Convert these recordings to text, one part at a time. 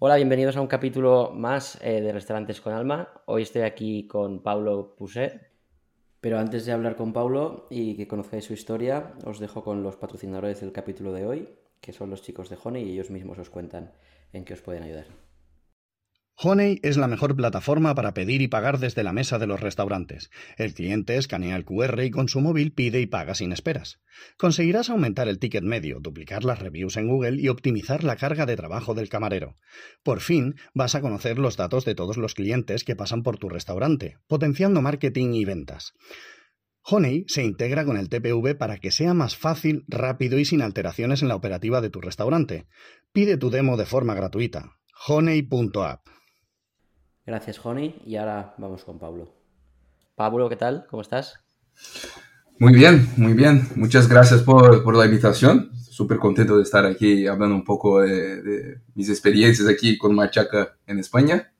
Hola, bienvenidos a un capítulo más eh, de Restaurantes con Alma. Hoy estoy aquí con Paulo Pusé. Pero antes de hablar con Paulo y que conozcáis su historia, os dejo con los patrocinadores del capítulo de hoy, que son los chicos de Honey y ellos mismos os cuentan en qué os pueden ayudar. Honey es la mejor plataforma para pedir y pagar desde la mesa de los restaurantes. El cliente escanea el QR y con su móvil pide y paga sin esperas. Conseguirás aumentar el ticket medio, duplicar las reviews en Google y optimizar la carga de trabajo del camarero. Por fin vas a conocer los datos de todos los clientes que pasan por tu restaurante, potenciando marketing y ventas. Honey se integra con el TPV para que sea más fácil, rápido y sin alteraciones en la operativa de tu restaurante. Pide tu demo de forma gratuita. honey.app Gracias, Joni. Y ahora vamos con Pablo. Pablo, ¿qué tal? ¿Cómo estás? Muy bien, muy bien. Muchas gracias por, la invitación. Súper contento de estar aquí hablando un poco de, mis experiencias aquí con Machaca en España.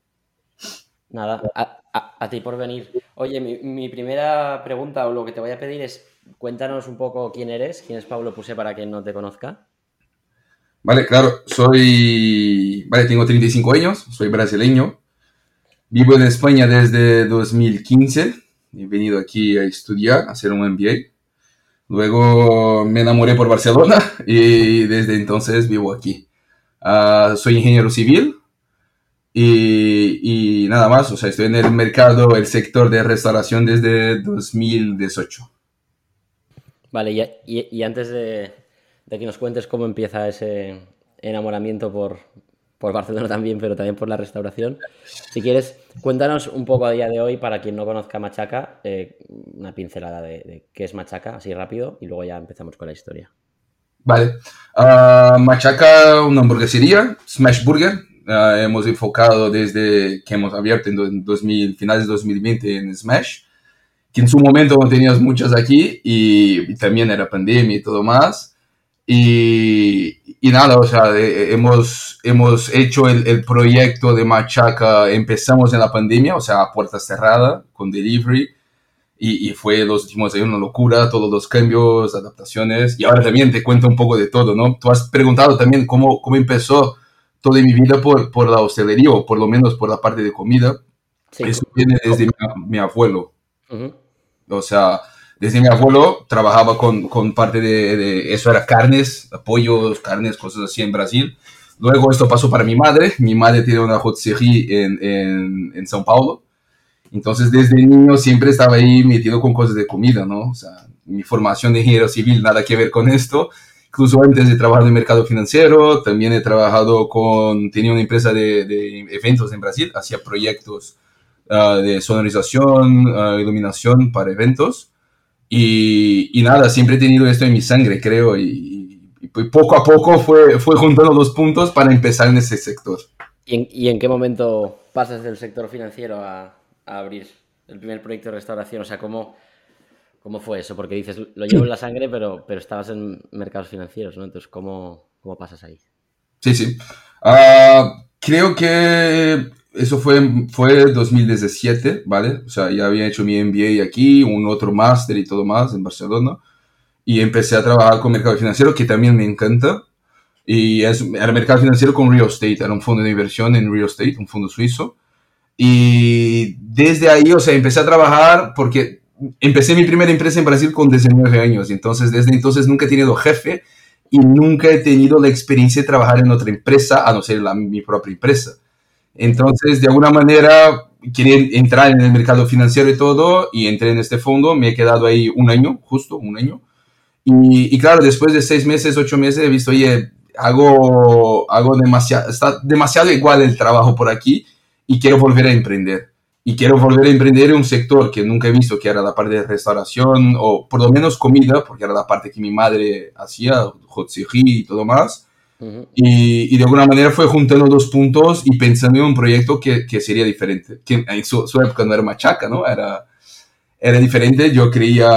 Nada, a, ti por venir. Oye, mi, primera pregunta o lo que te voy a pedir es cuéntanos un poco quién eres, quién es Pablo Puse para quien no te conozca. Vale, claro, soy, vale, tengo 35 años, soy brasileño, Vivo en España desde 2015. He venido aquí a estudiar, a hacer un MBA. Luego me enamoré por Barcelona y desde entonces vivo aquí. Ah, soy ingeniero civil y, nada más. O sea, estoy en el mercado, el sector de restauración desde 2018. Vale, y, antes de, de, que nos cuentes cómo empieza ese enamoramiento por, por Barcelona también, pero también por la restauración. Si quieres, cuéntanos un poco a día de hoy, para quien no conozca Machaca, eh, una pincelada de, qué es Machaca, así rápido, y luego ya empezamos con la historia. Vale. Ah, Machaca, una hamburguesería, Smash Burger. Ah, hemos enfocado desde que hemos abierto en 2000, finales de 2020 en Smash, que en su momento no tenías muchas aquí y también era pandemia y todo más. Y, y nada, o sea, hemos, hemos hecho el, el, proyecto de Machaca, empezamos en la pandemia, o sea, a puerta cerrada, con delivery, y, y, fue los últimos años una locura, todos los cambios, adaptaciones, y ahora también te cuento un poco de todo, ¿no? Tú has preguntado también cómo, cómo empezó toda mi vida por, por la hostelería, o por lo menos por la parte de comida. Eso viene desde mi, mi abuelo. O sea, desde mi abuelo trabajaba con, con parte de, de, eso era carnes, pollos, carnes, cosas así en Brasil. Luego esto pasó para mi madre. Mi madre tiene una hotería en, en, en São Paulo. Entonces desde niño siempre estaba ahí metido con cosas de comida, ¿no? O sea, mi formación de ingeniero civil nada que ver con esto. Incluso antes de trabajar en el mercado financiero, también he trabajado con, tenía una empresa de, de eventos en Brasil, hacía proyectos uh, de sonorización, uh, iluminación para eventos. Y, nada, siempre he tenido esto en mi sangre, creo, y, poco a poco fue, fue juntando los puntos para empezar en ese sector. ¿Y en, qué momento pasas del sector financiero a, abrir el primer proyecto de restauración? O sea, ¿cómo, cómo fue eso? Porque dices, lo llevo en la sangre, pero, pero estabas en mercados financieros, ¿no? Entonces, ¿cómo, cómo pasas ahí? Sí, sí. Ah, creo que eso fue, fue 2017, ¿vale? O sea, ya había hecho mi MBA aquí, un otro máster y todo más en Barcelona. Y empecé a trabajar con mercado financiero, que también me encanta. Y es, era mercado financiero con real estate, era un fondo de inversión en real estate, un fondo suizo. Y desde ahí, o sea, empecé a trabajar porque empecé mi primera empresa en Brasil con 19 años. Entonces, desde entonces nunca he tenido jefe y nunca he tenido la experiencia de trabajar en otra empresa, a no ser la, mi propia empresa. Entonces, de alguna manera, quería entrar en el mercado financiero y todo, y entré en este fondo, me he quedado ahí un año, justo un año. Y, claro, después de seis meses, ocho meses, he visto, oye, hago, hago demasiado, está demasiado igual el trabajo por aquí y quiero volver a emprender. Y quiero volver a emprender en un sector que nunca he visto, que era la parte de restauración, o por lo menos comida, porque era la parte que mi madre hacía, hot y todo más y, de alguna manera fue juntando dos puntos y pensando en un proyecto que, que sería diferente. Que en su, época no era machaca, ¿no? Era, era diferente. Yo creía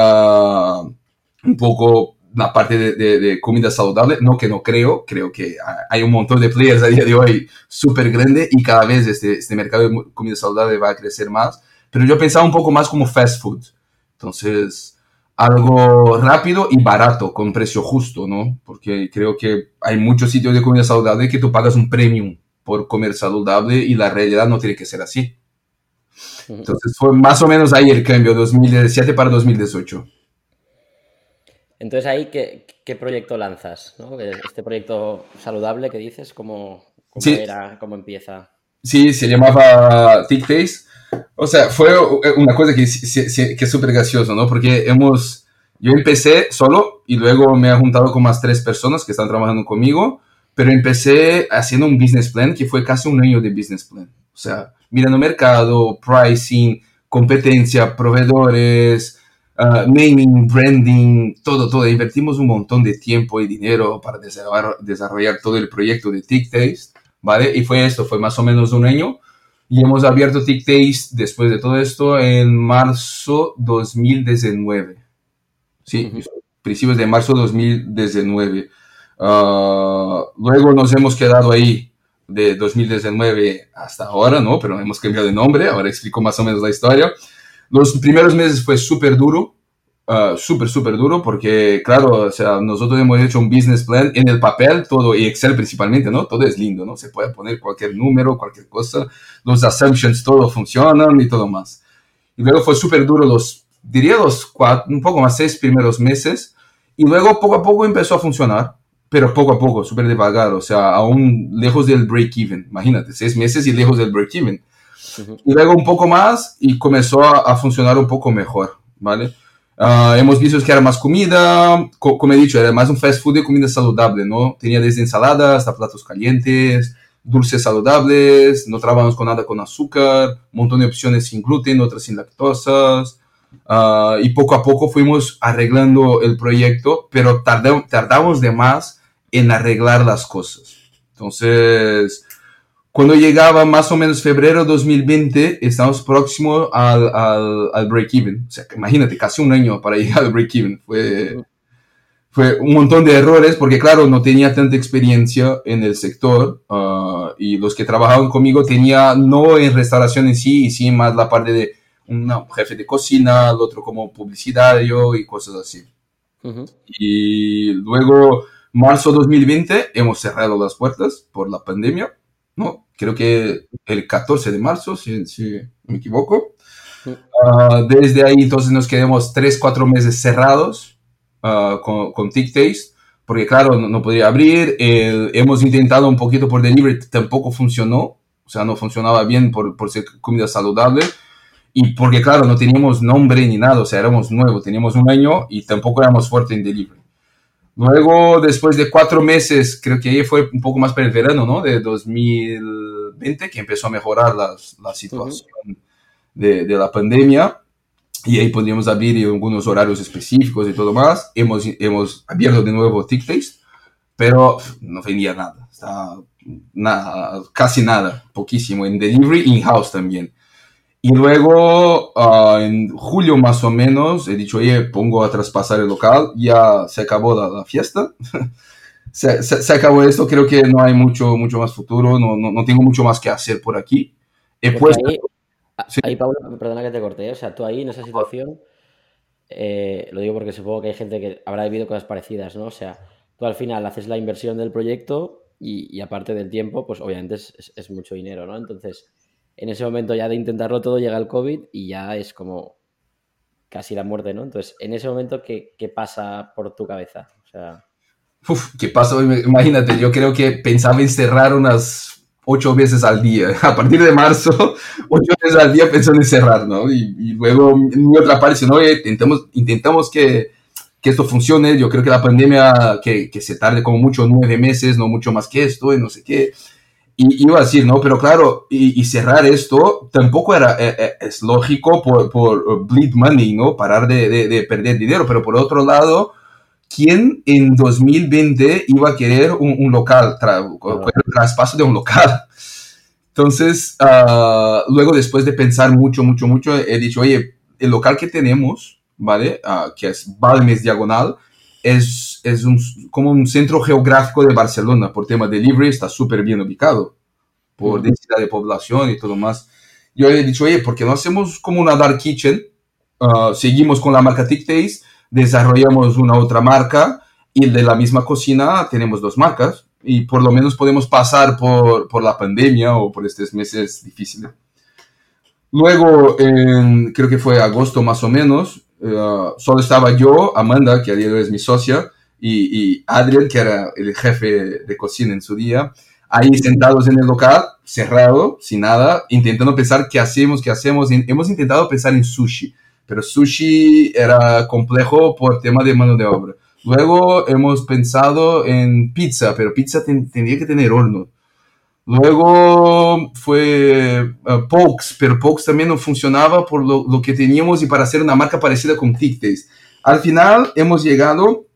un poco la parte de, de, comida saludable, no que no creo, creo que hay un montón de players a día de hoy súper grande y cada vez este, este mercado de comida saludable va a crecer más, pero yo pensaba un poco más como fast food. Entonces, algo rápido y barato, con precio justo, ¿no? Porque creo que hay muchos sitios de comida saludable que tú pagas un premium por comer saludable y la realidad no tiene que ser así. Entonces fue más o menos ahí el cambio, 2017 para 2018. Entonces ahí, ¿qué, qué proyecto lanzas? Este proyecto saludable que dices, ¿cómo, era, cómo empieza? Sí, se llamaba TickTaste. O sea, fue una cosa que, que es súper gracioso, ¿no? Porque hemos, yo empecé solo y luego me he juntado con más tres personas que están trabajando conmigo, pero empecé haciendo un business plan que fue casi un año de business plan. O sea, mirando mercado, pricing, competencia, proveedores, uh, naming, branding, todo, todo. Invertimos un montón de tiempo y dinero para desarrollar, desarrollar todo el proyecto de TickTaste, ¿vale? Y fue esto, fue más o menos un año. Y hemos abierto TickTaste después de todo esto en marzo 2019. Sí, principios de marzo 2019. Uh, luego nos hemos quedado ahí de 2019 hasta ahora, ¿no? Pero hemos cambiado de nombre, ahora explico más o menos la historia. Los primeros meses fue súper duro, uh, súper, súper duro, porque claro, o sea, nosotros hemos hecho un business plan en el papel, todo, y Excel principalmente, ¿no? Todo es lindo, ¿no? Se puede poner cualquier número, cualquier cosa, los assumptions, todo funcionan y todo más. Y luego fue súper duro los, diría los cuatro, un poco más seis primeros meses, y luego poco a poco empezó a funcionar pero poco a poco, súper devagar, o sea, aún lejos del break-even, imagínate, seis meses y lejos del break-even. Y luego un poco más y comenzó a, funcionar un poco mejor, ¿vale? Uh, hemos visto que era más comida, como he dicho, era más un fast food de comida saludable, ¿no? Tenía desde ensaladas hasta platos calientes, dulces saludables, no trabajamos con nada con azúcar, un montón de opciones sin gluten, otras sin lactosas. Uh, y poco a poco fuimos arreglando el proyecto, pero tardamos de más en arreglar las cosas. Entonces, cuando llegaba más o menos febrero 2020, estamos próximos al, al, al break-even. O sea, imagínate, casi un año para llegar al break-even. Fue, fue un montón de errores porque, claro, no tenía tanta experiencia en el sector uh, y los que trabajaban conmigo tenía no en restauración en sí, y sí más la parte de un jefe de cocina, el otro como publicitario y cosas así. Y luego Marzo 2020 hemos cerrado las puertas por la pandemia, ¿no? Creo que el 14 de marzo, si, si me equivoco. Uh, desde ahí entonces nos quedamos 3, 4 meses cerrados uh, con, con TickTaste, porque claro, no, no podría abrir. El, hemos intentado un poquito por delivery, tampoco funcionó, o sea, no funcionaba bien por, por ser comida saludable. Y porque claro, no teníamos nombre ni nada, o sea, éramos nuevos, teníamos un año y tampoco éramos fuertes en delivery. Luego, después de cuatro meses, creo que ahí fue un poco más para el verano, ¿no? De 2020, que empezó a mejorar la, la situación de, de, la pandemia. Y ahí podíamos abrir algunos horarios específicos y todo más. Hemos, hemos abierto de nuevo TickTaste, pero no vendía nada. Nada, casi nada, poquísimo. En delivery, in-house también. Y luego, uh, en julio más o menos, he dicho, oye, pongo a traspasar el local, ya se acabó la, la fiesta, se, se, se, acabó esto, creo que no hay mucho, mucho más futuro, no, no, no tengo mucho más que hacer por aquí. He puesto... ahí, sí. ahí, Pablo, perdona que te corté, o sea, tú ahí en esa situación, eh, lo digo porque supongo que hay gente que habrá vivido cosas parecidas, ¿no? O sea, tú al final haces la inversión del proyecto y, y aparte del tiempo, pues obviamente es, es, es mucho dinero, ¿no? Entonces en ese momento ya de intentarlo todo llega el COVID y ya es como casi la muerte, ¿no? Entonces, en ese momento, ¿qué, qué pasa por tu cabeza? O sea... Uf, ¿qué pasó? Imagínate, yo creo que pensaba en cerrar unas ocho veces al día. A partir de marzo, ocho veces al día pensando en cerrar, ¿no? Y, luego en mi otra parte, no, intentamos, intentamos que, que, esto funcione. Yo creo que la pandemia, que, que se tarde como mucho nueve meses, no mucho más que esto, y no sé qué y iba a decir, ¿no? Pero claro, y, y cerrar esto tampoco era, eh, eh, es lógico por, por, bleed money, ¿no? Parar de, de, de, perder dinero, pero por otro lado, ¿quién en 2020 iba a querer un, un local, tra, el traspaso de un local? Entonces, uh, luego después de pensar mucho, mucho, mucho, he dicho, oye, el local que tenemos, ¿vale? Uh, que es Balmes Diagonal, es, es un, como un centro geográfico de Barcelona por tema de delivery, está súper bien ubicado por uh densidad de población y todo más. Yo he dicho, oye, ¿por qué no hacemos como una dark kitchen? Uh, seguimos con la marca TickTaste, desarrollamos una otra marca y de la misma cocina tenemos dos marcas y por lo menos podemos pasar por, por la pandemia o por estos meses difíciles. Luego, en, creo que fue agosto más o menos, eh, solo estaba yo, Amanda, que a día de hoy es mi socia, y, y que era el jefe de cocina en su día, ahí sentados en el local, cerrado, sin nada, intentando pensar qué hacemos, qué hacemos. Hemos intentado pensar en sushi, pero sushi era complejo por tema de mano de obra. Luego hemos pensado en pizza, pero pizza tendría que tener horno. Luego fue uh, Pokes, pero Pokes también no funcionaba por lo, lo, que teníamos y para hacer una marca parecida con Tic Al final hemos llegado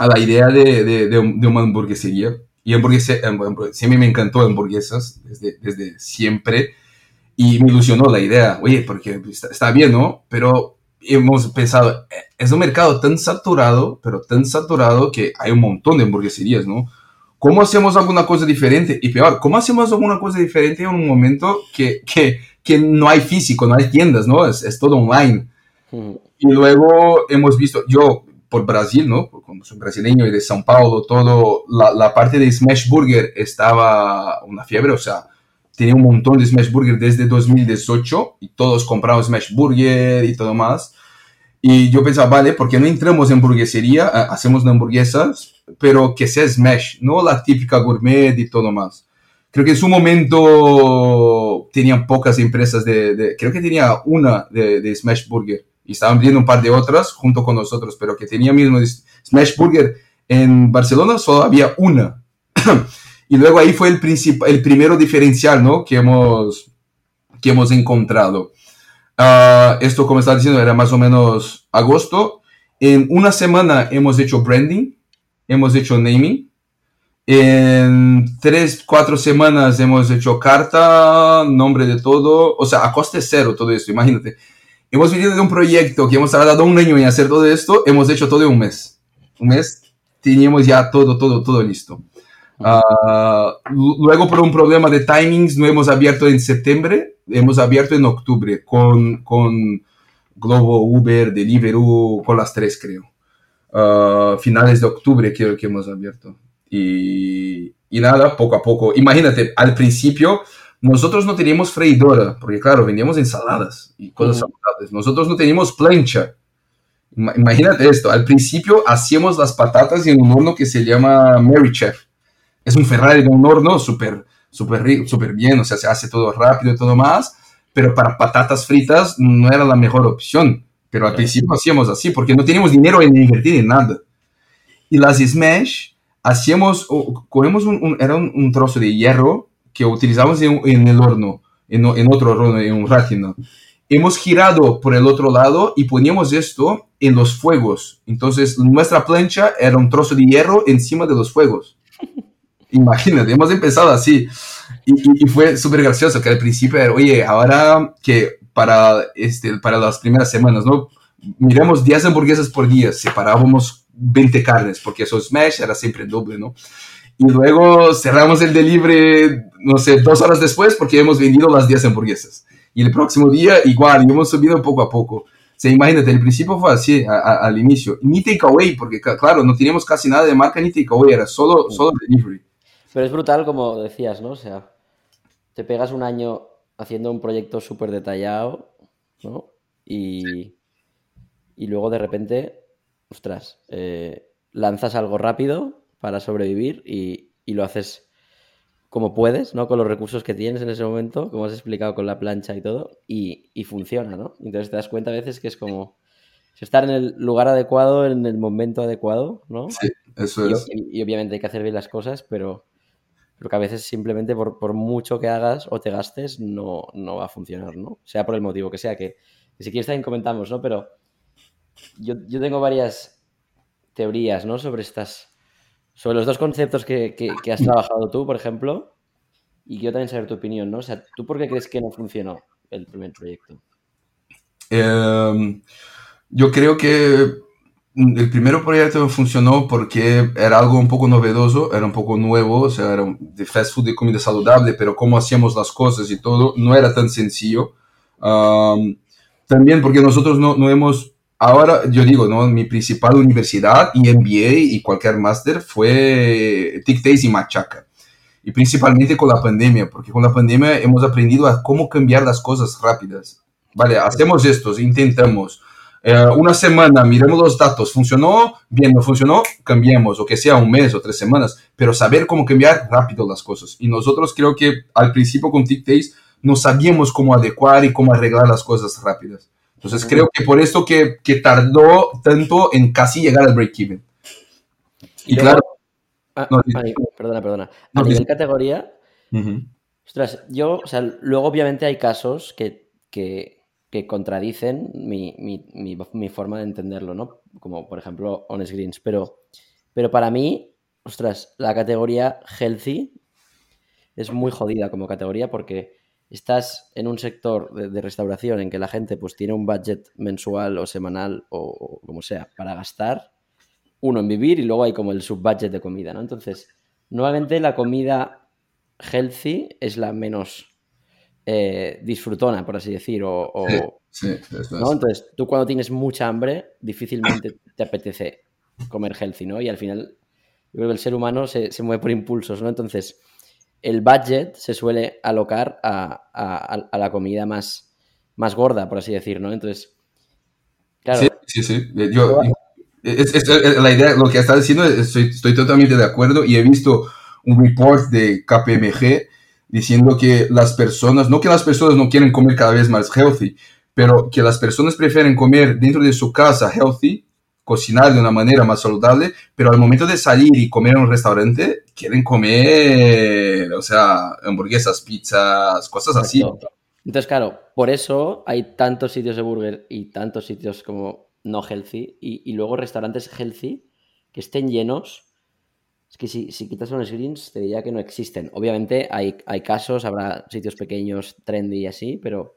a la idea de, de, de, de una hamburguesería. Y hamburguesa, siempre me encantó hamburguesas desde, desde siempre. Y me ilusionó la idea, oye, porque está, está bien, ¿no? Pero hemos pensado, eh, es un mercado tan saturado, pero tan saturado que hay un montón de hamburgueserías, ¿no? ¿Cómo hacemos alguna cosa diferente? Y peor, ¿cómo hacemos alguna cosa diferente en un momento que, que, que no hay físico, no hay tiendas, ¿no? Es, es todo online. Mm. Y luego hemos visto, yo por Brasil, ¿no? Como soy brasileño y de São Paulo, todo, la, parte de Smash Burger estaba una fiebre, o sea, tenía un montón de Smash Burger desde 2018 y todos compraban Smash Burger y todo más. Y yo pensaba, vale, ¿por qué no entramos en hamburguesería? Hacemos hamburguesas, pero que sea Smash, no la típica gourmet y todo más. Creo que en su momento tenían pocas empresas de, de creo que tenía una de, de, Smash Burger y estaban viendo un par de otras junto con nosotros, pero que tenía mismo Smash Burger en Barcelona solo había una. Y luego ahí fue el, el primero diferencial, ¿no? Que hemos, que hemos encontrado. Uh, esto, como estaba diciendo, era más o menos agosto. En una semana hemos hecho branding, hemos hecho naming. En tres, cuatro semanas hemos hecho carta, nombre de todo, o sea, a coste cero todo esto, imagínate. Hemos venido de un proyecto que hemos tardado un año en hacer todo esto, hemos hecho todo en un mes. Un mes teníamos ya todo, todo, todo listo. Uh, luego, por un problema de timings, no hemos abierto en septiembre, hemos abierto en octubre con, con Globo, Uber, Deliveroo, con las tres, creo. Uh, finales de octubre creo que hemos abierto. Y, y, nada, poco a poco. Imagínate, al principio nosotros no teníamos freidora, porque claro, vendíamos ensaladas y cosas uh saludables. Nosotros no teníamos plancha. Imagínate esto, al principio hacíamos las patatas en un horno que se llama Mary Chef es un Ferrari de un horno súper súper súper bien, o sea, se hace todo rápido y todo más, pero para patatas fritas no era la mejor opción. Pero al principio hacíamos así, porque no teníamos dinero en invertir en nada. Y las Smash, hacíamos, cogemos un, era un, trozo de hierro que utilizamos en, en el horno, en, en, otro horno, en un ratino. Hemos girado por el otro lado y poníamos esto en los fuegos. Entonces, nuestra plancha era un trozo de hierro encima de los fuegos. Imagínate, hemos empezado así. Y, y, fue súper gracioso, que al principio era, oye, ahora que para, este, para las primeras semanas, ¿no? Miramos 10 hamburguesas por día, separábamos 20 carnes, porque eso Smash era siempre doble, ¿no? Y luego cerramos el delivery, no sé, dos horas después, porque hemos vendido las 10 hamburguesas. Y el próximo día, igual, y hemos subido poco a poco. O sea, imagínate, el principio fue así, a, a, al inicio. Ni takeaway, porque claro, no teníamos casi nada de marca ni takeaway, era solo, solo delivery. Pero es brutal, como decías, ¿no? O sea, te pegas un año haciendo un proyecto súper detallado, ¿no? Y, y, luego de repente, ostras, eh, lanzas algo rápido para sobrevivir y, y, lo haces como puedes, ¿no? Con los recursos que tienes en ese momento, como has explicado con la plancha y todo, y, y funciona, ¿no? Entonces te das cuenta a veces que es como estar en el lugar adecuado, en el momento adecuado, ¿no? Sí, eso es. Y, y obviamente hay que hacer bien las cosas, pero pero que a veces simplemente por, por mucho que hagas o te gastes no, no, va a funcionar, ¿no? Sea por el motivo que sea, que, que si quieres también comentamos, ¿no? Pero yo, yo, tengo varias teorías, ¿no? Sobre estas, sobre los dos conceptos que, que, que, has trabajado tú, por ejemplo, y quiero también saber tu opinión, ¿no? O sea, ¿tú por qué crees que no funcionó el primer proyecto? Eh, yo creo que el primer proyecto funcionó porque era algo un poco novedoso, era un poco nuevo, o sea, era de fast food de comida saludable, pero cómo hacíamos las cosas y todo no era tan sencillo. Um, también porque nosotros no, no, hemos ahora yo digo, ¿no? Mi principal universidad y MBA y cualquier máster fue TICTACE y Machaca. Y principalmente con la pandemia, porque con la pandemia hemos aprendido a cómo cambiar las cosas rápidas. Vale, hacemos esto, intentamos. Eh, una semana, miremos los datos, funcionó, bien, no funcionó, cambiemos, o que sea un mes o tres semanas, pero saber cómo cambiar rápido las cosas. Y nosotros creo que al principio con TICTACE no sabíamos cómo adecuar y cómo arreglar las cosas rápidas. Entonces creo que por esto que, que tardó tanto en casi llegar al break-even. Y, claro... Ah, perdona, perdona. A nivel categoría, ostras, yo, o sea, luego obviamente hay casos que, que, que contradicen mi, mi, mi, forma de entenderlo, ¿no? Como por ejemplo Honest Greens, pero, pero para mí, ostras, la categoría healthy es muy jodida como categoría porque estás en un sector de, restauración en que la gente pues tiene un budget mensual o semanal o, como sea para gastar, uno en vivir y luego hay como el subbudget de comida, ¿no? Entonces, nuevamente la comida healthy es la menos eh, disfrutona, por así decir, o... ¿no? Entonces, tú cuando tienes mucha hambre, difícilmente te apetece comer healthy, ¿no? Y al final, yo creo que el ser humano se, se mueve por impulsos, ¿no? Entonces, el budget se suele alocar a, la comida más, más gorda, por así decir, ¿no? Entonces, claro. Sí, sí, sí. Yo, la idea, lo que estás diciendo, estoy, estoy, totalmente de acuerdo y he visto un report de KPMG diciendo que las personas, no que las personas no quieren comer cada vez más healthy, pero que las personas prefieren comer dentro de su casa healthy cocinar de una manera más saludable, pero al momento de salir y comer en un restaurante, quieren comer, o sea, hamburguesas, pizzas, cosas así. Entonces, claro, por eso hay tantos sitios de burger y tantos sitios como no healthy y, luego restaurantes healthy que estén llenos. Es que si, si quitas unos greens, te diría que no existen. Obviamente hay, hay casos, habrá sitios pequeños, trendy y así, pero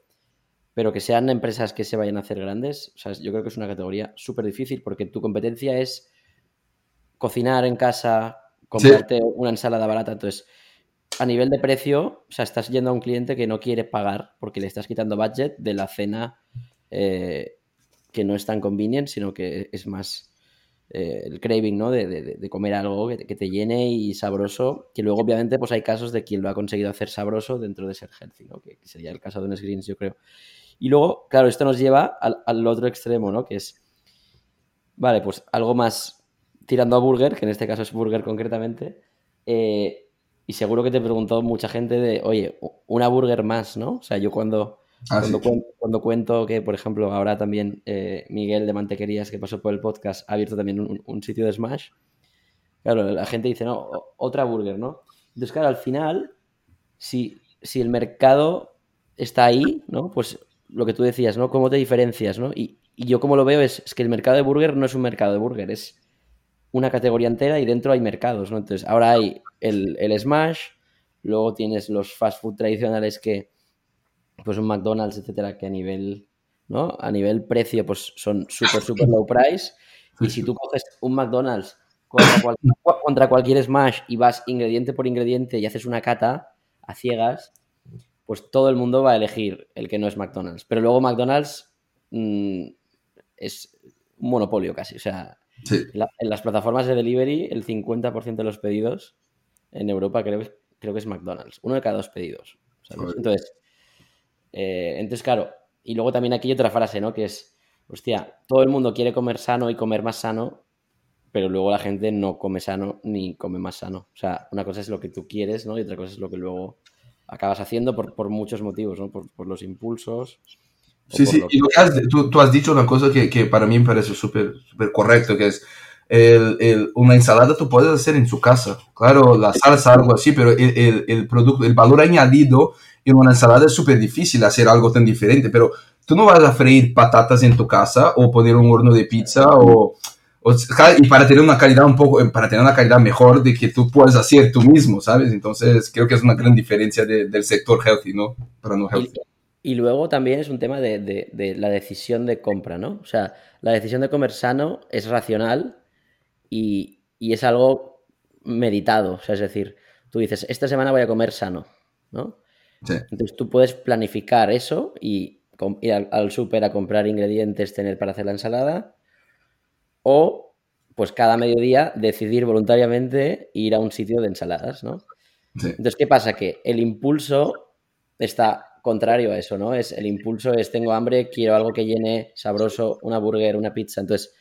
pero que sean empresas que se vayan a hacer grandes, o sea, yo creo que es una categoría súper difícil porque tu competencia es cocinar en casa, comprarte una ensalada barata. Entonces, a nivel de precio, o sea, estás yendo a un cliente que no quiere pagar porque le estás quitando budget de la cena eh, que no es tan convenient, sino que es más eh, el craving, ¿no? De, comer algo que te, llene y sabroso, que luego obviamente pues hay casos de quien lo ha conseguido hacer sabroso dentro de ser healthy, ¿no? Que, sería el caso de unos greens, yo creo. Y luego, claro, esto nos lleva al, otro extremo, ¿no? Que es, vale, pues algo más tirando a burger, que en este caso es burger concretamente, eh, y seguro que te preguntó mucha gente de, oye, una burger más, ¿no? O sea, yo cuando, ah, cuando, cuento, que, por ejemplo, ahora también eh, Miguel de Mantequerías, que pasó por el podcast, ha abierto también un, sitio de Smash, claro, la gente dice, no, otra burger, ¿no? Entonces, claro, al final, si, si el mercado está ahí, ¿no? Pues lo que tú decías, ¿no? ¿Cómo te diferencias, ¿no? Y, yo como lo veo es, que el mercado de burger no es un mercado de burger, es una categoría entera y dentro hay mercados, ¿no? Entonces, ahora hay el, Smash, luego tienes los fast food tradicionales que, pues un McDonald's, etcétera, que a nivel, ¿no? A nivel precio, pues son súper, súper low price. Y si tú coges un McDonald's contra contra cualquier Smash y vas ingrediente por ingrediente y haces una cata a ciegas, pues todo el mundo va a elegir el que no es McDonald's. Pero luego McDonald's mm, es un monopolio casi. O sea, en las plataformas de delivery, el 50% de los pedidos en Europa creo, creo que es McDonald's. Uno de cada dos pedidos. Entonces, eh, entonces, claro. Y luego también aquí hay otra frase, ¿no? Que es, hostia, todo el mundo quiere comer sano y comer más sano, pero luego la gente no come sano ni come más sano. O sea, una cosa es lo que tú quieres, ¿no? Y otra cosa es lo que luego acabas haciendo por, por muchos motivos, ¿no? Por, por los impulsos. Sí, sí, y tú, tú, has dicho una cosa que, que para mí me parece súper correcto, que es el, el, una ensalada tú puedes hacer en su casa. Claro, la salsa, algo así, pero el, el producto, el valor añadido en una ensalada es súper difícil hacer algo tan diferente, pero tú no vas a freír patatas en tu casa o poner un horno de pizza o y para tener una calidad un poco, para tener una calidad mejor de que tú puedas hacer tú mismo, ¿sabes? Entonces creo que es una gran diferencia del sector healthy, ¿no? Para no healthy. Y, luego también es un tema de, de, la decisión de compra, ¿no? O sea, la decisión de comer sano es racional y, y es algo meditado. O sea, es decir, tú dices, esta semana voy a comer sano, ¿no? Sí. Entonces tú puedes planificar eso y ir al, al súper a comprar ingredientes, tener para hacer la ensalada, o pues cada mediodía decidir voluntariamente ir a un sitio de ensaladas, ¿no? Sí. Entonces, ¿qué pasa? Que el impulso está contrario a eso, ¿no? Es, el impulso es tengo hambre, quiero algo que llene, sabroso, una burger, una pizza. Entonces,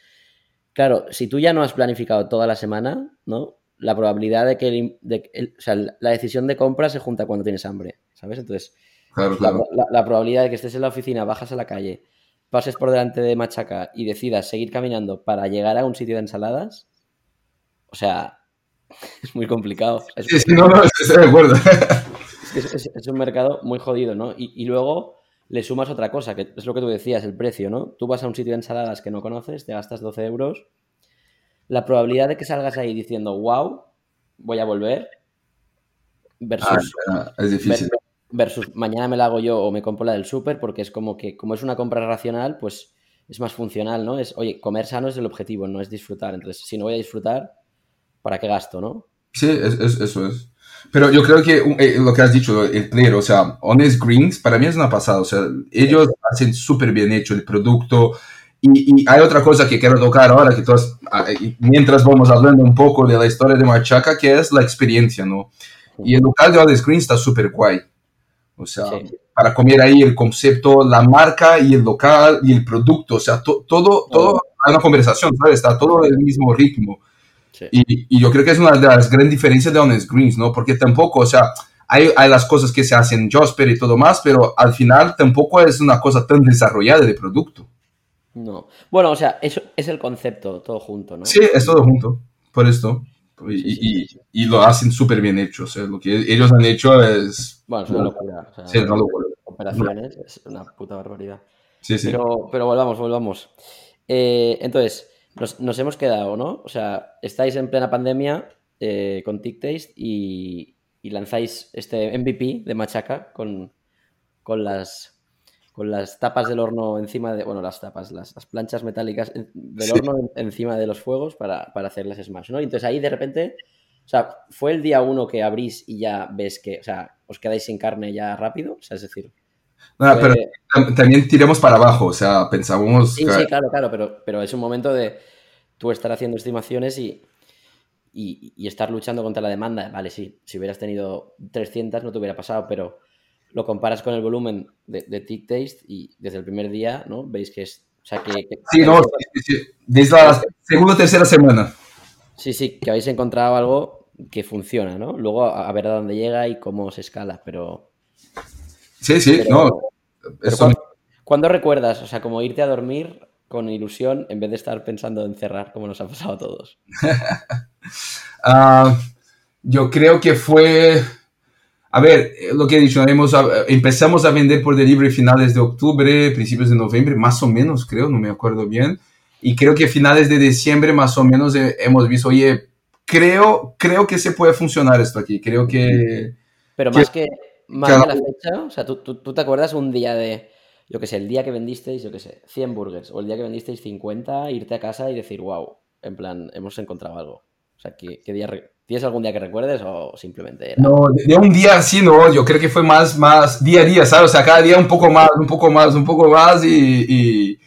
claro, si tú ya no has planificado toda la semana, ¿no? La probabilidad de que el- de- el- o sea, la decisión de compra se junta cuando tienes hambre, ¿sabes? Entonces, Claro, la, claro. la- la probabilidad de que estés en la oficina, bajas a la calle, pases por delante de Machaca y decidas seguir caminando para llegar a un sitio de ensaladas, o sea, es muy complicado. Es, Sí, sí, no, no, estoy de acuerdo. es- es- es un mercado muy jodido, ¿no? Y, y luego le sumas otra cosa, que es lo que tú decías, el precio, ¿no? Tú vas a un sitio de ensaladas que no conoces, te gastas 12 euros, la probabilidad de que salgas ahí diciendo, wow, voy a volver, versus Ah, es difícil. Ver- Versus mañana me la hago yo o me compro la del súper, porque es como que, como es una compra racional, pues es más funcional, ¿no? Es, oye, comer sano es el objetivo, no es disfrutar. Entonces, si no voy a disfrutar, ¿para qué gasto, no? Sí, es- es- eso es. Pero yo creo que eh, lo que has dicho, el player, o sea, Honest Greens, para mí es una pasada. O sea, ellos hacen súper bien hecho el producto. Y, y hay otra cosa que quiero tocar ahora, que todas, ah, y mientras vamos hablando un poco de la historia de Machaca, que es la experiencia, ¿no? Y el local de Honest Greens está súper guay. O sea, Sí. para comer ahí el concepto, la marca y el local y el producto, o sea, to- todo, todo, hay una conversación, ¿sabes? Está todo el mismo ritmo. Sí. Y, y yo creo que es una de las grandes diferencias de Honest Greens, ¿no? Porque tampoco, o sea, hay, hay las cosas que se hacen en Josper y todo más, pero al final tampoco es una cosa tan desarrollada de producto. No. Bueno, o sea, eso es el concepto, todo junto, ¿no? Sí, es todo junto, por esto. Y, lo hacen súper bien hecho, o sea, lo que ellos han hecho es... Bueno, es una locura. o sea, Sí, es una locura. Operaciones, es una puta barbaridad. Sí, sí. Pero, pero volvamos, volvamos. Eh, entonces, nos, nos hemos quedado, ¿no? O sea, estáis en plena pandemia eh, con TickTaste y, y lanzáis este MVP de Machaca con, con las con las tapas del horno encima de. Bueno, las tapas, las, las planchas metálicas del Sí. horno en- encima de los fuegos para, para hacer las Smash, ¿no? Y entonces ahí de repente. O sea, ¿fue el día uno que abrís y ya ves que, o sea, os quedáis sin carne ya rápido? O sea, es decir, Nada, fue- pero tam- también tiramos para abajo, o sea, pensábamos... Sí, que- sí, claro, claro, pero, pero es un momento de tú estar haciendo estimaciones y, y, y estar luchando contra la demanda. Vale, sí, si hubieras tenido 300 no te hubiera pasado, pero lo comparas con el volumen de, de Tick Taste y desde el primer día, ¿no? Veis que es... O sea, que, que- Sí, no, sí, sí, sí. Desde la segunda o tercera semana. sí, sí, que habéis encontrado algo que funciona, ¿no? Luego a, a ver a dónde llega y cómo se escala, pero... Sí, sí, pero- no. pero ¿cuándo, cuándo recuerdas? O sea, como irte a dormir con ilusión en vez de estar pensando en cerrar, como nos ha pasado a todos. Ah, yo creo que fue. A ver, eh, lo que he dicho, hemos, ah, empezamos a vender por delivery finales de octubre, principios de noviembre, más o menos, creo, no me acuerdo bien. Y creo que finales de diciembre, más o menos, eh, hemos visto, oye, creo, creo que se puede funcionar esto aquí. Creo que. Pero más que, más que la fecha, o sea, ¿tú, tú, tú te acuerdas un día de, yo qué sé, el día que vendisteis, yo qué sé, 100 burgers, o el día que vendisteis 50, irte a casa y decir, wow, en plan, hemos encontrado algo. O sea, ¿qué, qué día re- ¿tienes algún día que recuerdes o simplemente era? No, de, un día así, no, yo creo que fue más, más día a día, ¿sabes? O sea, cada día un poco más, un poco más, un poco más y, y,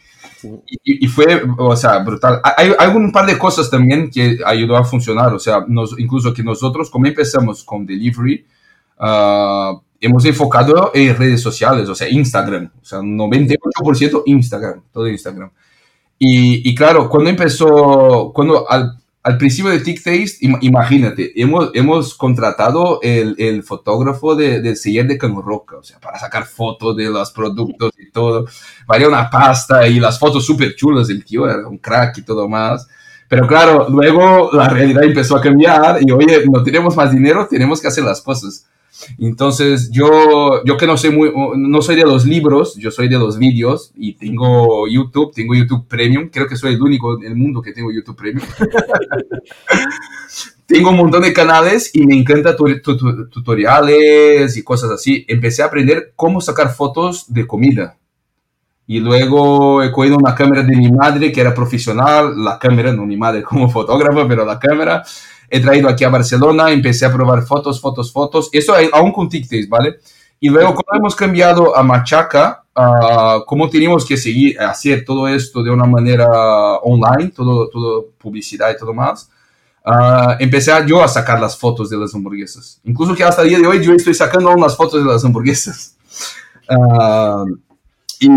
y- y fue, o sea, brutal. Hay, hay un par de cosas también que ayudó a funcionar, o sea, nos, incluso que nosotros, como empezamos con delivery, ah, hemos enfocado en redes sociales, o sea, Instagram, o sea, 98% Instagram, todo Instagram. Y, y claro, cuando empezó, cuando al, al principio de TickTaste, im- imagínate, hemos, hemos contratado el, el fotógrafo de, del seller de Can Roca, o sea, para sacar fotos de los productos y todo. Valía una pasta y las fotos súper chulas, el tío era un crack y todo más. Pero claro, luego la realidad empezó a cambiar y oye, no tenemos más dinero, tenemos que hacer las cosas. Entonces, yo, yo que no soy muy, no soy de los libros, yo soy de los vídeos y tengo YouTube, tengo YouTube Premium, creo que soy el único en el mundo que tengo YouTube Premium. tengo un montón de canales y me encanta tu- tu- tu- tutoriales y cosas así. Empecé a aprender cómo sacar fotos de comida. Y luego he cogido una cámara de mi madre que era profesional, la cámara, no mi madre como fotógrafa, pero la cámara. He traído aquí a Barcelona, empecé a probar fotos, fotos, fotos. Eso aún con TikTok, ¿vale? Y luego cuando hemos cambiado a Machaca, uh, como teníamos que seguir, hacer todo esto de una manera online, todo, todo publicidad y todo más, uh, empecé yo a sacar las fotos de las hamburguesas. Incluso que hasta el día de hoy yo estoy sacando unas fotos de las hamburguesas. Uh, y,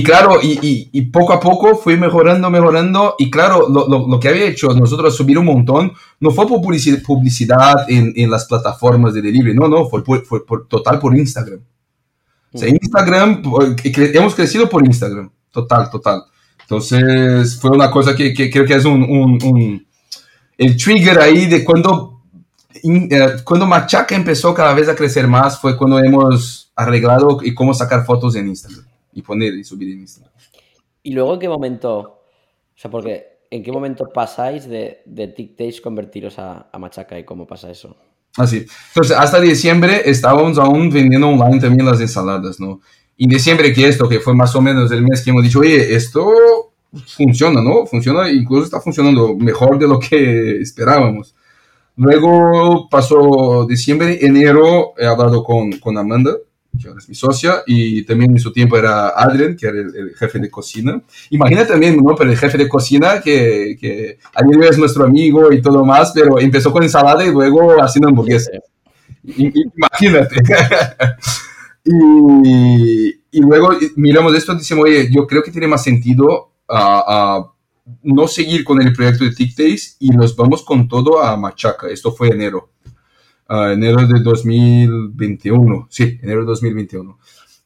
y, claro, y, y, poco a poco fui mejorando, mejorando. Y claro, lo, lo, lo, que había hecho nosotros subir un montón no fue por publicidad, publicidad en, en, las plataformas de delivery, no, no, fue, por, fue por, total por Instagram. O sea, Instagram, hemos crecido por Instagram, total, total. Entonces, fue una cosa que, que creo que es un, un, un, el trigger ahí de cuando, eh, cuando Machaca empezó cada vez a crecer más, fue cuando hemos arreglado y cómo sacar fotos en Instagram y poner y subir en Instagram. ¿Y luego en qué momento, o sea, porque en qué momento pasáis de, de TikTok convertiros a, a, Machaca y cómo pasa eso? Así. Entonces, hasta diciembre estábamos aún vendiendo online también las ensaladas, ¿no? Y diciembre que esto, que fue más o menos el mes que hemos dicho, oye, esto funciona, ¿no? Funciona, incluso está funcionando mejor de lo que esperábamos. Luego pasó diciembre, enero, he hablado con, con Amanda, que ahora es mi socia, y también en su tiempo era Adrian, que era el, el jefe de cocina. Imagina también, ¿no? Pero el jefe de cocina, que, que Adrian es nuestro amigo y todo más, pero empezó con ensalada y luego haciendo hamburguesas. Imagínate. y, y, luego miramos esto y decimos, oye, yo creo que tiene más sentido uh, uh, no seguir con el proyecto de TikTays y nos vamos con todo a Machaca. Esto fue enero. Enero de 2021, sí, enero de 2021.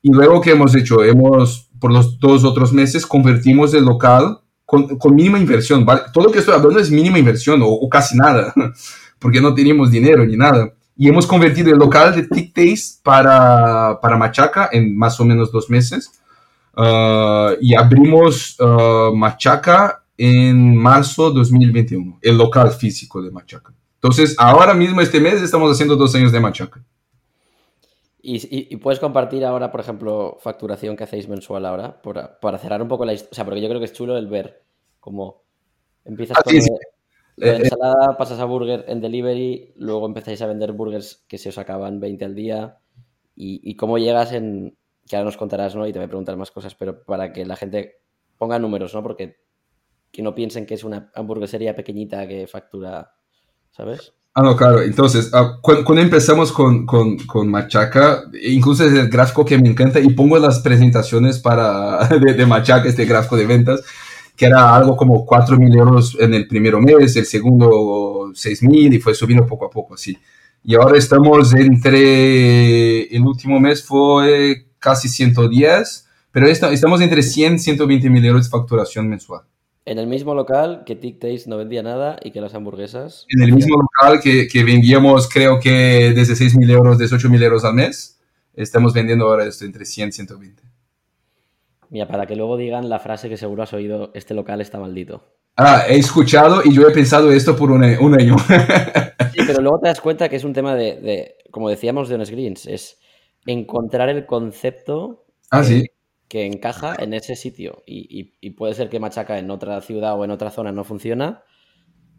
Y luego, ¿qué hemos hecho? Hemos, por los dos otros meses, convertimos el local con, mínima inversión. ¿vale? Todo lo que estoy hablando es mínima inversión o, casi nada, porque no teníamos dinero ni nada. Y hemos convertido el local de Tic Taste para, para Machaca en más o menos dos meses. Uh, y abrimos uh, Machaca en marzo de 2021, el local físico de Machaca. Entonces, ahora mismo, este mes, estamos haciendo dos años de machaca. ¿Y, y, y puedes compartir ahora, por ejemplo, facturación que hacéis mensual ahora? Por, para cerrar un poco la historia. O sea, porque yo creo que es chulo el ver cómo empiezas ah, con sí, sí. la ensalada, pasas a burger en delivery, luego empezáis a vender burgers que se os acaban 20 al día y, y cómo llegas en... Que ahora nos contarás, ¿no? Y te voy a preguntar más cosas, pero para que la gente ponga números, ¿no? Porque que no piensen que es una hamburguesería pequeñita que factura ¿sabes? Ah, no, claro. Entonces, uh, cuando, empezamos con, con, con, Machaca, incluso es el gráfico que me encanta y pongo las presentaciones para, de, de Machaca, este gráfico de ventas, que era algo como 4 mil euros en el primer mes, el segundo 6 mil y fue subiendo poco a poco, así. Y ahora estamos entre, el último mes fue casi 110, pero estamos entre 100 y 120 mil euros de facturación mensual. En el mismo local que Tic Taste no vendía nada y que las hamburguesas. En el mismo local que, que vendíamos, creo que desde 6.000 euros, desde 8.000 euros al mes, estamos vendiendo ahora esto entre 100 y 120. Mira, para que luego digan la frase que seguro has oído: este local está maldito. Ah, he escuchado y yo he pensado esto por un, un año. sí, pero luego te das cuenta que es un tema de, de como decíamos de Honest Greens, es encontrar el concepto. Ah, sí que encaja en ese sitio. Y, puede ser que Machaca en otra ciudad o en otra zona no funciona,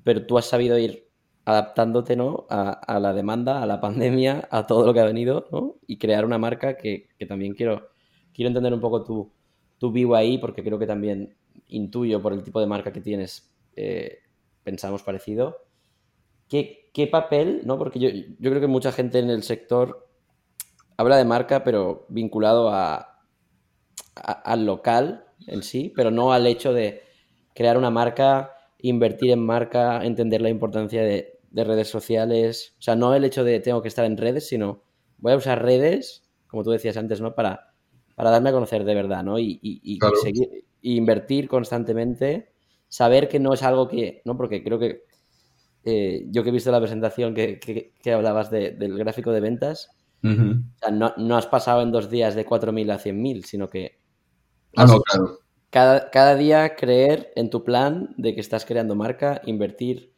pero tú has sabido ir adaptándote ¿no? a, la demanda, a la pandemia, a todo lo que ha venido, ¿no? y crear una marca que, que también quiero, quiero entender un poco tu, tu vivo ahí, porque creo que también intuyo por el tipo de marca que tienes, eh, pensamos parecido. ¿Qué, ¿Qué, papel? ¿no? Porque yo, yo creo que mucha gente en el sector habla de marca, pero vinculado a, al local en sí, pero no al hecho de crear una marca, invertir en marca, entender la importancia de, de, redes sociales. O sea, no el hecho de tengo que estar en redes, sino voy a usar redes, como tú decías antes, ¿no? Para, para darme a conocer de verdad, ¿no? Y, y, y claro. seguir, y invertir constantemente, saber que no es algo que, ¿no? Porque creo que eh, yo que he visto la presentación que, que, que hablabas de, del gráfico de ventas, uh -huh. o sea, no, no, has pasado en dos días de 4.000 a 100.000, sino que Ah, no, claro. Cada, cada, día creer en tu plan de que estás creando marca, invertir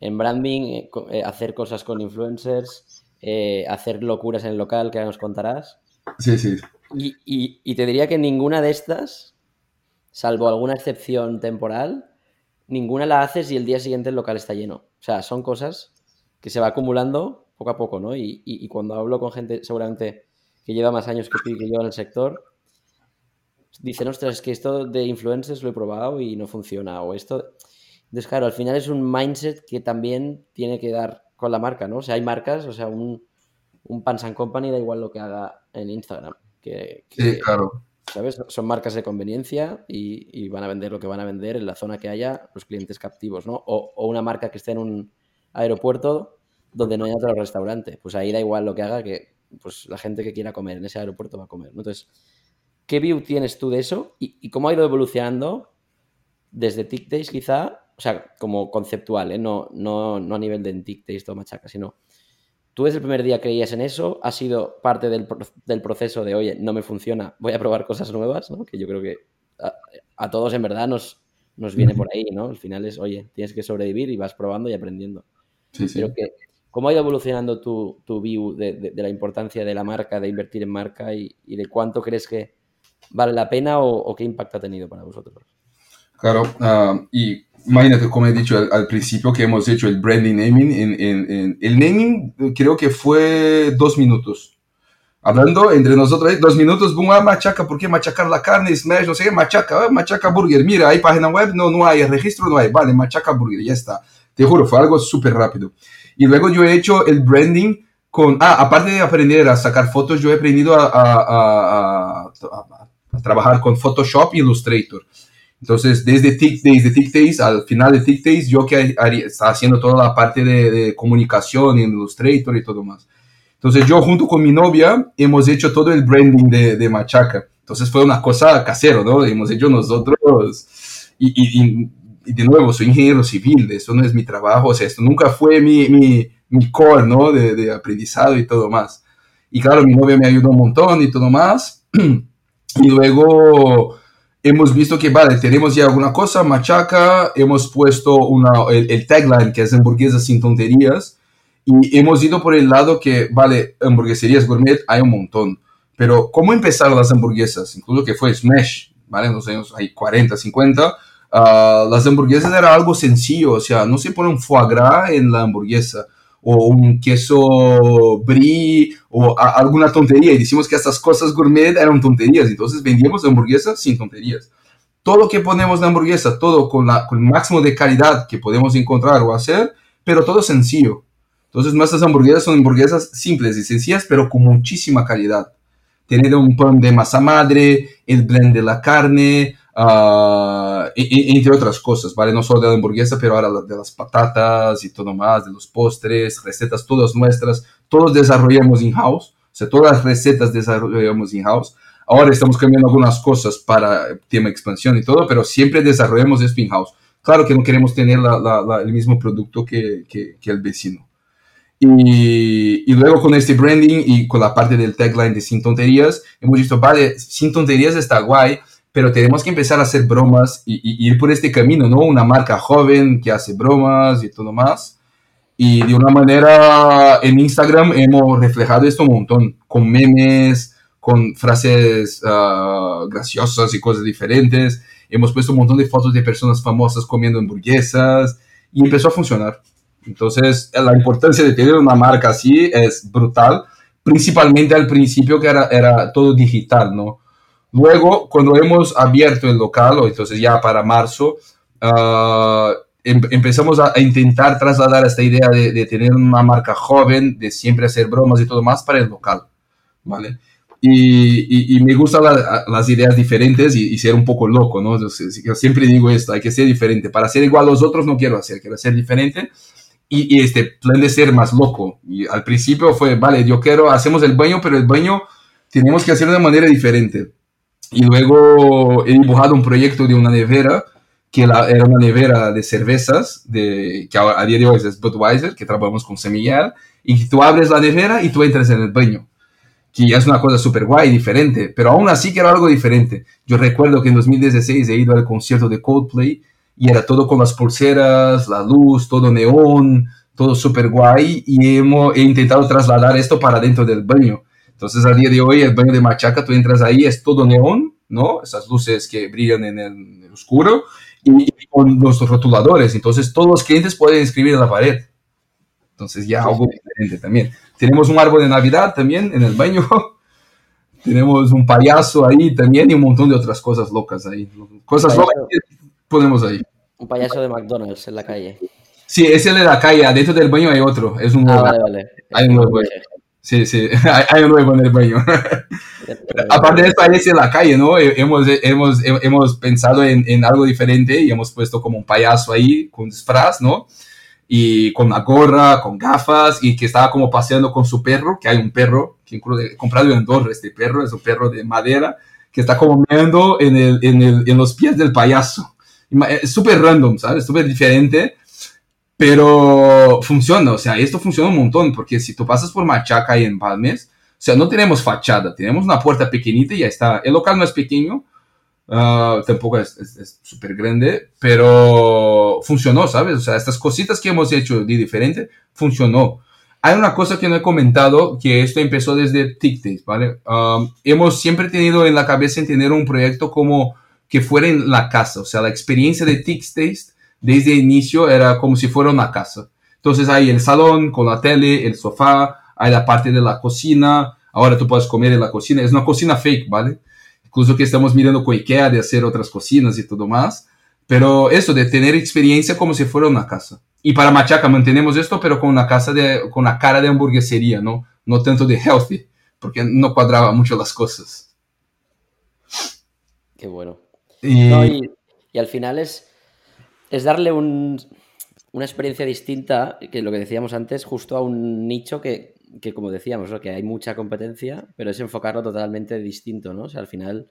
en branding, eh, hacer cosas con influencers, eh, hacer locuras en el local que ahora nos contarás. Sí, sí. Y, y, y, te diría que ninguna de estas, salvo alguna excepción temporal, ninguna la haces y el día siguiente el local está lleno. O sea, son cosas que se va acumulando poco a poco, ¿no? Y, y cuando hablo con gente seguramente que lleva más años que tú y que yo en el sector, dicen, ostras, es que esto de influencers lo he probado y no funciona, o esto... Entonces, claro, al final es un mindset que también tiene que dar con la marca, ¿no? O sea, hay marcas, o sea, un, un Pants and Company da igual lo que haga en Instagram. Que, sí, claro. ¿Sabes? Son marcas de conveniencia y, van a vender lo que van a vender en la zona que haya los clientes captivos, ¿no? O, o una marca que esté en un aeropuerto donde no hay otro restaurante. Pues ahí da igual lo que haga, que pues la gente que quiera comer en ese aeropuerto va a comer. Entonces, ¿qué view tienes tú de eso y, cómo ha ido evolucionando desde TickTaste quizá? O sea, como conceptual, ¿eh? no, no, no a nivel de TickTaste o Machaca, sino tú desde el primer día creías en eso, ha sido parte del, proceso de, oye, no me funciona, voy a probar cosas nuevas, ¿no? Que yo creo que a, todos en verdad nos, nos viene por ahí, ¿no? Al final es, oye, tienes que sobrevivir y vas probando y aprendiendo. Sí, sí. Pero que ¿Cómo ha ido evolucionando tu, tu view de, la importancia de la marca, de invertir en marca y, de cuánto crees que vale la pena o, qué impacto ha tenido para vosotros? Claro, ah, y imagínate, como he dicho al, principio, que hemos hecho el branding naming. En, el naming creo que fue dos minutos. Hablando entre nosotros, dos minutos, boom, ah, machaca, ¿por qué machacar la carne? Smash, no sé qué, machaca, ah, machaca burger. Mira, hay página web, no, no hay, registro no hay, vale, machaca burger, ya está. Te juro, fue algo súper rápido. Y luego yo he hecho el branding con, ah, aparte de aprender a sacar fotos, yo he aprendido a, a, a, trabajar con Photoshop y Illustrator. Entonces, desde TikTok al final de TikTok, yo que estaba haciendo toda la parte de, comunicación en Illustrator y todo más. Entonces, yo junto con mi novia hemos hecho todo el branding de, de Machaca. Entonces, fue una cosa casero, ¿no? Hemos hecho nosotros. Y, y, y de nuevo, soy ingeniero civil, eso no es mi trabajo, o sea, esto nunca fue mi, mi, mi core, ¿no? De, de, aprendizado y todo más. Y claro, mi novia me ayudó un montón y todo más. y luego hemos visto que, vale, tenemos ya alguna cosa, machaca, hemos puesto una, el, el tagline que es hamburguesas sin tonterías. Y hemos ido por el lado que, vale, hamburgueserías gourmet hay un montón. Pero, ¿cómo empezaron las hamburguesas? Incluso que fue Smash, ¿vale? En los años hay 40, 50 Ah, las hamburguesas era algo sencillo, o sea, no se pone un foie gras en la hamburguesa o un queso brie o alguna tontería y decimos que estas cosas gourmet eran tonterías, entonces vendíamos hamburguesas sin tonterías. Todo lo que ponemos en la hamburguesa, todo con, la, con el máximo de calidad que podemos encontrar o hacer, pero todo sencillo. Entonces nuestras hamburguesas son hamburguesas simples y sencillas, pero con muchísima calidad. Tener un pan de masa madre, el blend de la carne, Uh, entre otras cosas, ¿vale? No solo de la hamburguesa, pero ahora de las patatas y todo más, de los postres, recetas todas nuestras, todos desarrollamos in-house, o sea, todas las recetas desarrollamos in-house. Ahora estamos cambiando algunas cosas para tema expansión y todo, pero siempre desarrollamos esto in-house. Claro que no queremos tener el mismo producto que, que, el vecino. Y, y, luego con este branding y con la parte del tagline de Sin Tonterías, hemos visto, vale, Sin Tonterías está guay, pero tenemos que empezar a hacer bromas y, ir por este camino, ¿no? Una marca joven que hace bromas y todo más. Y de una manera en Instagram hemos reflejado esto un montón, con memes, con frases ah, graciosas y cosas diferentes. Hemos puesto un montón de fotos de personas famosas comiendo hamburguesas y empezó a funcionar. Entonces, la importancia de tener una marca así es brutal, principalmente al principio que era, era todo digital, ¿no? Luego, cuando hemos abierto el local, o entonces ya para marzo, ah, em, empezamos a, intentar trasladar esta idea de, tener una marca joven, de siempre hacer bromas y todo más para el local, ¿vale? Y, y, me gustan las ideas diferentes y, ser un poco loco, ¿no? Yo siempre digo esto, hay que ser diferente. Para ser igual a los otros no quiero hacer, quiero ser diferente. Y, y, este plan de ser más loco. Y al principio fue, vale, yo quiero, hacemos el baño, pero el baño tenemos que hacerlo de manera diferente. Y luego he dibujado un proyecto de una nevera, que era una nevera de cervezas, de, que a, día de hoy es Budweiser, que trabajamos con Semillar, y tú abres la nevera y tú entras en el baño, que es una cosa súper guay, diferente, pero aún así que era algo diferente. Yo recuerdo que en 2016 he ido al concierto de Coldplay y era todo con las pulseras, la luz, todo neón, todo súper guay, y hemos, he intentado trasladar esto para dentro del baño. Entonces, a día de hoy, el baño de Machaca, tú entras ahí, es todo neón, ¿no? Esas luces que brillan en el, oscuro y, con nuestros rotuladores. Entonces, todos los clientes pueden escribir en la pared. Entonces, ya algo diferente también. Tenemos un árbol de Navidad también en el baño. tenemos un payaso ahí también y un montón de otras cosas locas ahí. Cosas locas que ponemos ahí. Un payaso de McDonald's en la calle. Sí, es el de la calle, adentro del baño hay otro, es un Ah, vale, vale. Hay un nuevo. Sí, sí, hay, un nuevo en el baño. Aparte de eso, ahí es en la calle, ¿no? Eh, Hemos, hemos, hemos pensado en, en algo diferente y hemos puesto como un payaso ahí con disfraz, ¿no? Y con una gorra, con gafas y que estaba como paseando con su perro, que hay un perro que incluso he comprado en Andorra, este perro, es un perro de madera, que está como meando en, el, en, el, en los pies del payaso. Es súper random, ¿sabes? Súper diferente, pero funciona, o sea, esto funciona un montón, porque si tú pasas por Machaca y en Palmes, o sea, no tenemos fachada, tenemos una puerta pequeñita y ya está. El local no es pequeño, ah, tampoco es súper grande, pero funcionó, ¿sabes? O sea, estas cositas que hemos hecho de diferente, funcionó. Hay una cosa que no he comentado, que esto empezó desde TikTok, ¿vale? Um, hemos siempre tenido en la cabeza en tener un proyecto como que fuera en la casa, o sea, la experiencia de TikTok desde el inicio era como si fuera una casa. Entonces hay el salón con la tele, el sofá, hay la parte de la cocina, ahora tú puedes comer en la cocina, es una cocina fake, ¿vale? Incluso que estamos mirando con IKEA de hacer otras cocinas y todo más, pero eso de tener experiencia como si fuera una casa. Y para Machaca mantenemos esto, pero con una casa de, con una cara de hamburguesería, ¿no? No tanto de healthy, porque no cuadraba mucho las cosas. Qué bueno. Y, No, y, y al final es, es darle un- una experiencia distinta, que lo que decíamos antes, justo a un nicho que, que, como decíamos, ¿no? que hay mucha competencia, pero es enfocarlo totalmente distinto, ¿no? O sea, al final,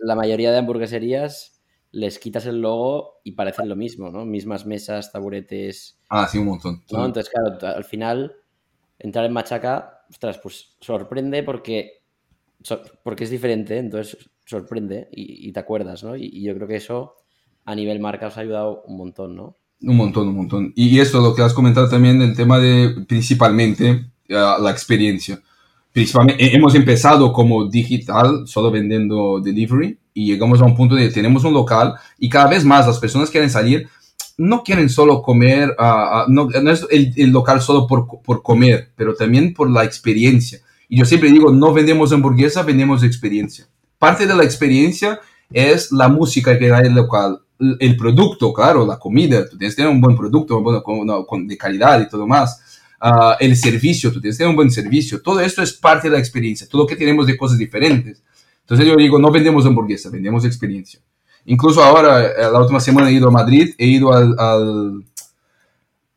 la mayoría de hamburgueserías les quitas el logo y parecen lo mismo, ¿no? Mismas mesas, taburetes, Ah, sí, un montón. ¿no? Entonces, claro, al final, entrar en Machaca, ostras, pues sorprende porque, so- porque es diferente, entonces sorprende y, y te acuerdas, ¿no? Y, y yo creo que eso a nivel marca os ha ayudado un montón, ¿no? Un montón, un montón. Y eso, lo que has comentado también, el tema de principalmente ah, la experiencia. Principalmente, he- hemos empezado como digital, solo vendiendo delivery, y llegamos a un punto de tenemos un local y cada vez más las personas quieren salir, no quieren solo comer, ah, ah, no, no es el, el local solo por, por comer, pero también por la experiencia. Y yo siempre digo, no vendemos hamburguesa, vendemos experiencia. Parte de la experiencia es la música que da el local, el producto, claro, la comida, tú tienes que tener un buen producto bueno, con- no, con- de calidad y todo más. Ah, el servicio, tú tienes que tener un buen servicio. Todo esto es parte de la experiencia, todo lo que tenemos de cosas diferentes. Entonces yo digo, no vendemos hamburguesa, vendemos experiencia. Incluso ahora, eh, la última semana he ido a Madrid, he ido al, al,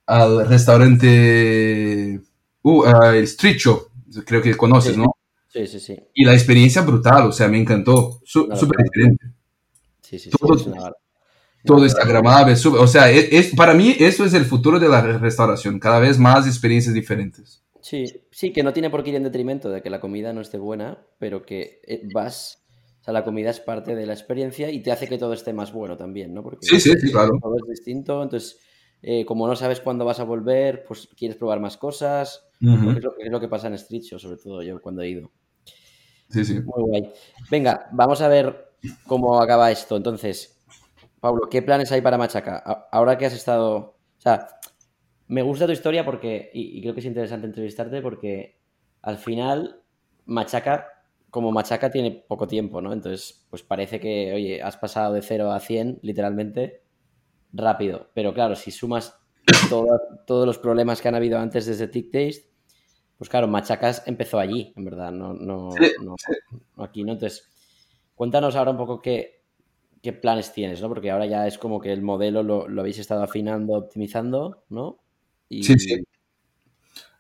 al restaurante, uh, ah, el Street Show, creo que conoces, Sí. ¿no? Sí, sí, sí. Y la experiencia brutal, o sea, me encantó, súper diferente. Sí, sí, sí, Todo- es una- Todo instagramable, súper- o sea, es, es- para mí eso es el futuro de la re- restauración, cada vez más experiencias diferentes. Sí, sí, que no tiene por qué ir en detrimento de que la comida no esté buena, pero que eh, vas, o sea, la comida es parte de la experiencia y te hace que todo esté más bueno también, ¿no? Porque Sí, sí, sí, claro. todo es distinto, entonces, eh, como no sabes cuándo vas a volver, pues quieres probar más cosas, es, lo, es lo que pasa en Street Show, sobre todo yo cuando he ido. Sí, sí. Muy guay. Venga, vamos a ver cómo acaba esto. Entonces, Pablo, ¿qué planes hay para Machaca? Ahora que has estado. O sea, me gusta tu historia porque. Y, y creo que es interesante entrevistarte porque al final, Machaca, como Machaca, tiene poco tiempo, ¿no? Entonces, pues parece que, oye, has pasado de 0 a 100, literalmente, rápido. Pero claro, si sumas todo- todos los problemas que han habido antes desde Tick Taste, pues claro, Machacas empezó allí, en verdad, no, no, Sí, no- no aquí, ¿no? Entonces, cuéntanos ahora un poco qué, qué planes tienes, ¿no? Porque ahora ya es como que el modelo lo, lo habéis estado afinando, optimizando, ¿no? Y, Sí, sí.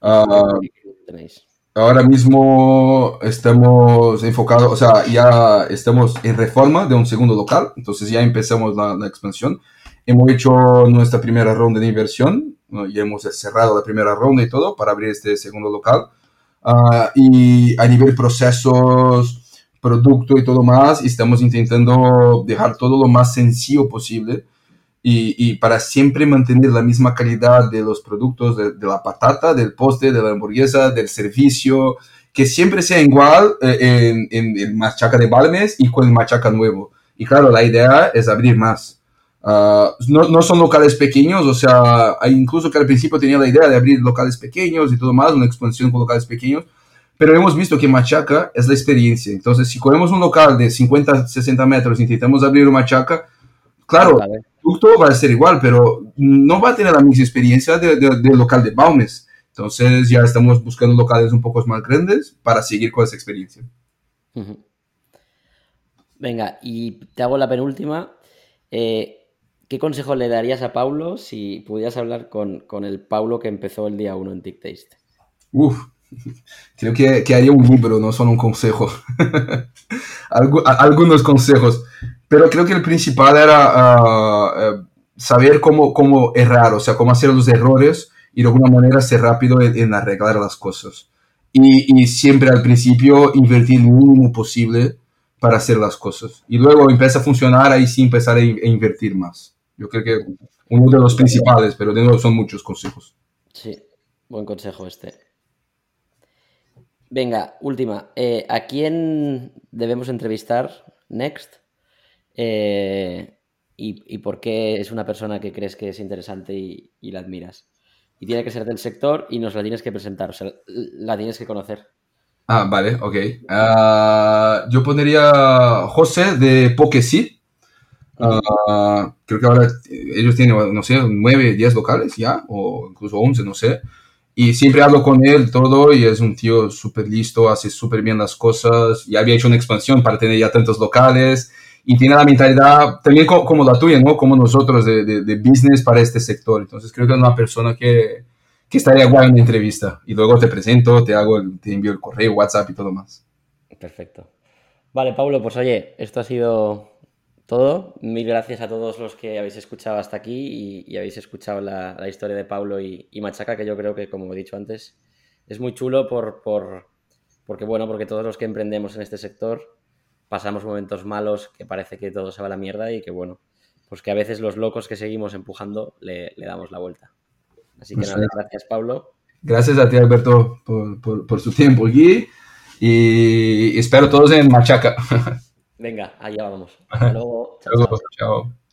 ¿qué tenéis? ahora mismo estamos enfocados, o sea, ya estamos en reforma de un segundo local, entonces ya empezamos la, la expansión. Hemos hecho nuestra primera ronda de inversión, ¿no? ya hemos cerrado la primera ronda y todo para abrir este segundo local. Ah, y a nivel procesos, producto y todo más, estamos intentando dejar todo lo más sencillo posible y, y para siempre mantener la misma calidad de los productos, de, de la patata, del postre, de la hamburguesa, del servicio, que siempre sea igual eh, en, en el machaca de Balmes y con el machaca nuevo. Y claro, la idea es abrir más. Ah, no, no son locales pequeños, o sea, incluso que al principio tenía la idea de abrir locales pequeños y todo más, una expansión con locales pequeños, pero hemos visto que Machaca es la experiencia. Entonces, si cogemos un local de 50, 60 metros, intentamos abrir una Machaca, claro, el producto va a ser igual, pero no va a tener la misma experiencia del de, local de Baumes. Entonces, ya estamos buscando locales un poco más grandes para seguir con esa experiencia. Venga, y te hago la penúltima. Eh, ¿Qué consejo le darías a Paulo si pudieras hablar con, con el Paulo que empezó el día 1 en TicTaste? Uf, creo que, que, haría un libro, no solo un consejo. algunos consejos. Pero creo que el principal era uh, saber cómo, cómo errar, o sea, cómo hacer los errores y de alguna manera ser rápido en, en arreglar las cosas. Y, y, siempre al principio invertir lo mínimo posible para hacer las cosas. Y luego empieza a funcionar, ahí sí empezar a, a invertir más. Yo creo que uno de los principales, pero de nuevo son muchos consejos. Sí, buen consejo este. Venga, última. Eh, ¿A quién debemos entrevistar next? Eh, y, por qué es una persona que crees que es interesante y, la admiras? Y tiene que ser del sector y nos la tienes que presentar, o sea, la tienes que conocer. Ah, vale, ok. Ah, yo pondría José de Pokesi. Uh, creo que ahora ellos tienen, no sé, 9, 10 locales ya, o incluso 11, no sé. Y siempre hablo con él todo y es un tío súper listo, hace súper bien las cosas. Ya había hecho una expansión para tener ya tantos locales y tiene la mentalidad también como, la tuya, ¿no? Como nosotros de, de, business para este sector. Entonces creo que es una persona que, que estaría guay en una entrevista. Y luego te presento, te hago, te envío el correo, WhatsApp y todo más. Perfecto. Vale, Pablo, pues oye, esto ha sido todo. Mil gracias a todos los que habéis escuchado hasta aquí y, habéis escuchado la, historia de Pablo y, Machaca, que yo creo que, como he dicho antes, es muy chulo por, por, porque, bueno, porque todos los que emprendemos en este sector pasamos momentos malos que parece que todo se va a la mierda y que, bueno, pues que a veces los locos que seguimos empujando le, damos la vuelta. Así que nada, gracias, Pablo. Gracias a ti, Alberto, por, por su tiempo aquí y espero todos en Machaca. Venga, allá vamos. Hasta luego. chao. chao.